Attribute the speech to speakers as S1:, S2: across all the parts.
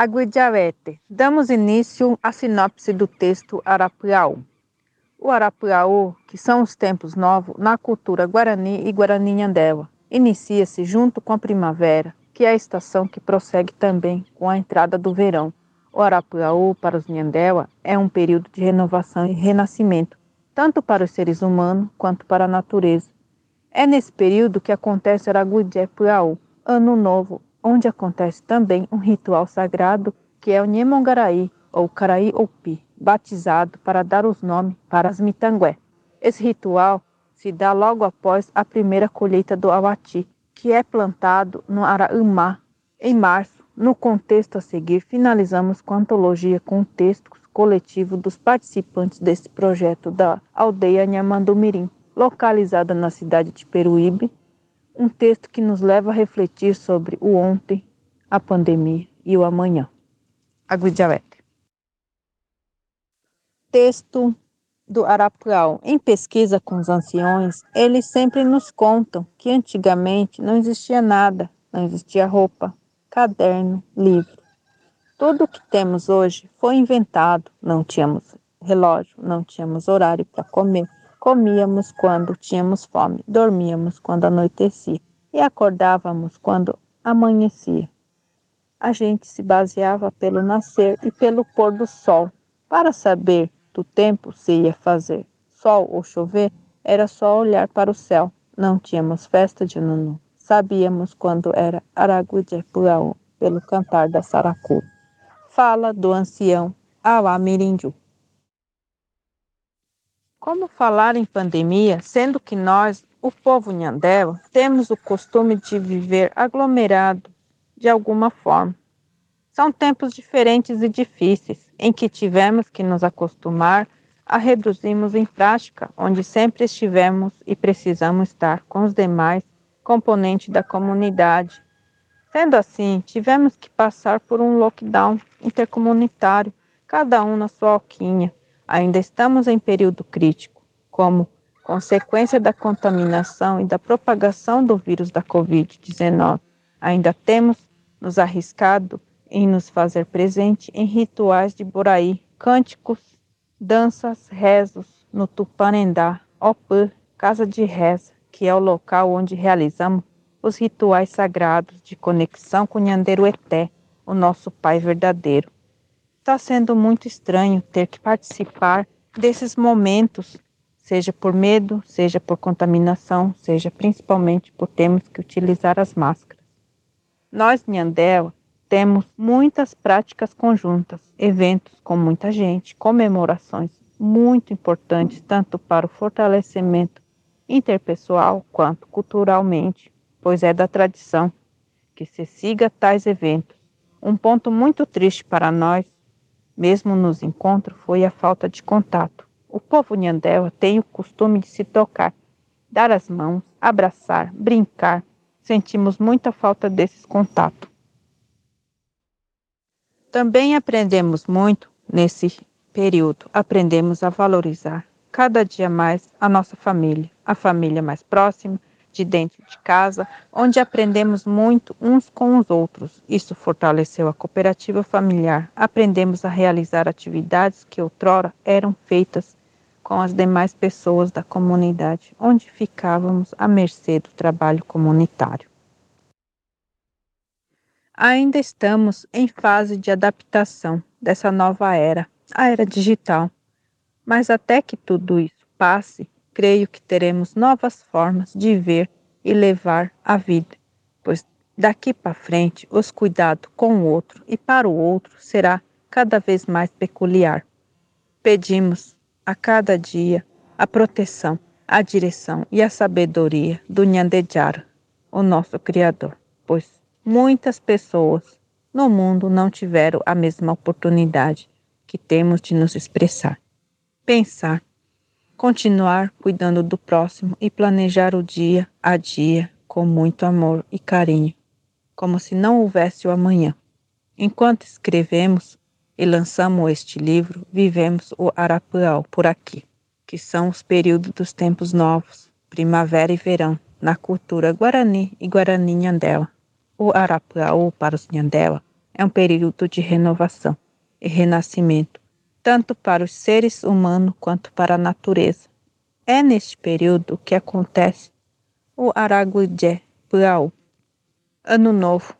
S1: Aguidiarete. Damos início à sinopse do texto Arapuaú. O Arapuaú, que são os tempos novos na cultura guarani e guarani-nhandewa, inicia-se junto com a primavera, que é a estação que prossegue também com a entrada do verão. O Arapuaú, para os Nhandewa, é um período de renovação e renascimento, tanto para os seres humanos quanto para a natureza. É nesse período que acontece o Araguidiapuaú, Ano Novo, onde acontece também um ritual sagrado que é o Nhemongaraí, ou Caraí Opi, batizado para dar os nomes para as mitangué. Esse ritual se dá logo após a primeira colheita do awati, que é plantado no Araumá, em março. No contexto a seguir, finalizamos com a antologia com textos coletivos dos participantes desse projeto da aldeia Nhamandumirim, localizada na cidade de Peruíbe, um texto que nos leva a refletir sobre o ontem, a pandemia e o amanhã. Aguidiawete. Texto do Arapual. Em pesquisa com os anciões, eles sempre nos contam que antigamente não existia nada, não existia roupa, caderno, livro. Tudo o que temos hoje foi inventado. Não tínhamos relógio, não tínhamos horário para comer, Comíamos quando tínhamos fome, dormíamos quando anoitecia e acordávamos quando amanhecia. A gente se baseava pelo nascer e pelo pôr do sol. Para saber do tempo se ia fazer sol ou chover, era só olhar para o céu. Não tínhamos festa de Nunu. Sabíamos quando era Araguijepuaú, pelo cantar da Saracu. Fala do ancião Awamirindu. Como falar em pandemia, sendo que nós, o povo Nhandéu, temos o costume de viver aglomerado de alguma forma? São tempos diferentes e difíceis, em que tivemos que nos acostumar a reduzirmos em prática, onde sempre estivemos e precisamos estar com os demais componentes da comunidade. Sendo assim, tivemos que passar por um lockdown intercomunitário, cada um na sua alquinha, ainda estamos em período crítico, como consequência da contaminação e da propagação do vírus da Covid-19. Ainda temos nos arriscado em nos fazer presente em rituais de Boraí, cânticos, danças, rezos no Tupanendá, Opã, Casa de Reza, que é o local onde realizamos os rituais sagrados de conexão com Nhanderueté, o nosso Pai verdadeiro. Está sendo muito estranho ter que participar desses momentos, seja por medo, seja por contaminação, seja principalmente por termos que utilizar as máscaras. Nós, Nhandel, temos muitas práticas conjuntas, eventos com muita gente, comemorações muito importantes tanto para o fortalecimento interpessoal quanto culturalmente, pois é da tradição que se siga tais eventos. Um ponto muito triste para nós mesmo nos encontros, foi a falta de contato. O povo Nhandéua tem o costume de se tocar, dar as mãos, abraçar, brincar. Sentimos muita falta desses contatos. Também aprendemos muito nesse período. Aprendemos a valorizar cada dia mais a nossa família, a família mais próxima, de dentro de casa, onde aprendemos muito uns com os outros. Isso fortaleceu a cooperativa familiar. Aprendemos a realizar atividades que outrora eram feitas com as demais pessoas da comunidade, onde ficávamos à mercê do trabalho comunitário. Ainda estamos em fase de adaptação dessa nova era, a era digital. Mas até que tudo isso passe, creio que teremos novas formas de ver e levar a vida, pois daqui para frente os cuidados com o outro e para o outro será cada vez mais peculiar. Pedimos a cada dia a proteção, a direção e a sabedoria do Nhandejara, o nosso Criador, pois muitas pessoas no mundo não tiveram a mesma oportunidade que temos de nos expressar, pensar continuar cuidando do próximo e planejar o dia a dia com muito amor e carinho, como se não houvesse o amanhã. Enquanto escrevemos e lançamos este livro, vivemos o Arapuão por aqui, que são os períodos dos tempos novos, primavera e verão, na cultura Guarani e Guarani Nhandela. O Arapuão para os Nhandela é um período de renovação e renascimento, tanto para os seres humanos quanto para a natureza. É neste período que acontece o Araguijé Puau, Ano Novo.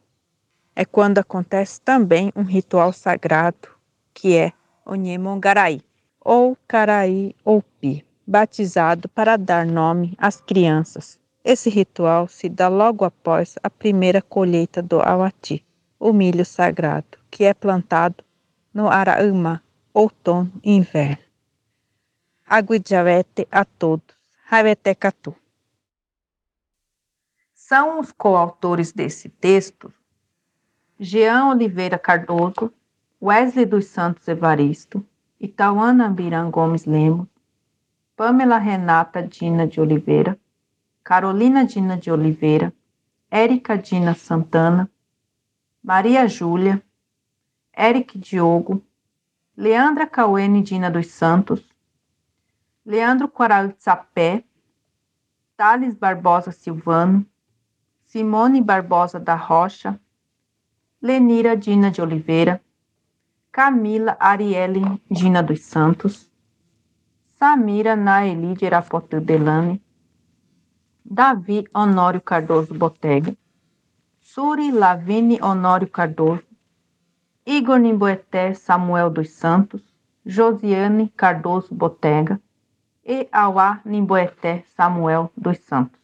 S1: É quando acontece também um ritual sagrado, que é o Nhemongarai, ou Caraí ou Pi, batizado para dar nome às crianças. Esse ritual se dá logo após a primeira colheita do awati, o milho sagrado, que é plantado no Araúma, outono e inverno. Aguijawete a todos. Havetecatu. São os coautores desse texto Jean Oliveira Cardoso, Wesley dos Santos Evaristo, Itauana Biran Gomes Lemos, Pamela Renata Dina de Oliveira, Carolina Dina de Oliveira, Érica Dina Santana, Maria Júlia, Eric Diogo, Leandra Cauene Dina dos Santos, Leandro Coral Sapé, Thales Barbosa Silvano, Simone Barbosa da Rocha, Lenira Dina de Oliveira, Camila Arielle Dina dos Santos, Samira Naeli de Delane, Davi Honório Cardoso Botega, Suri Lavine Honório Cardoso, Igor Nimboeté Samuel dos Santos, Josiane Cardoso Botega, e Auá Nimboeté Samuel dos Santos.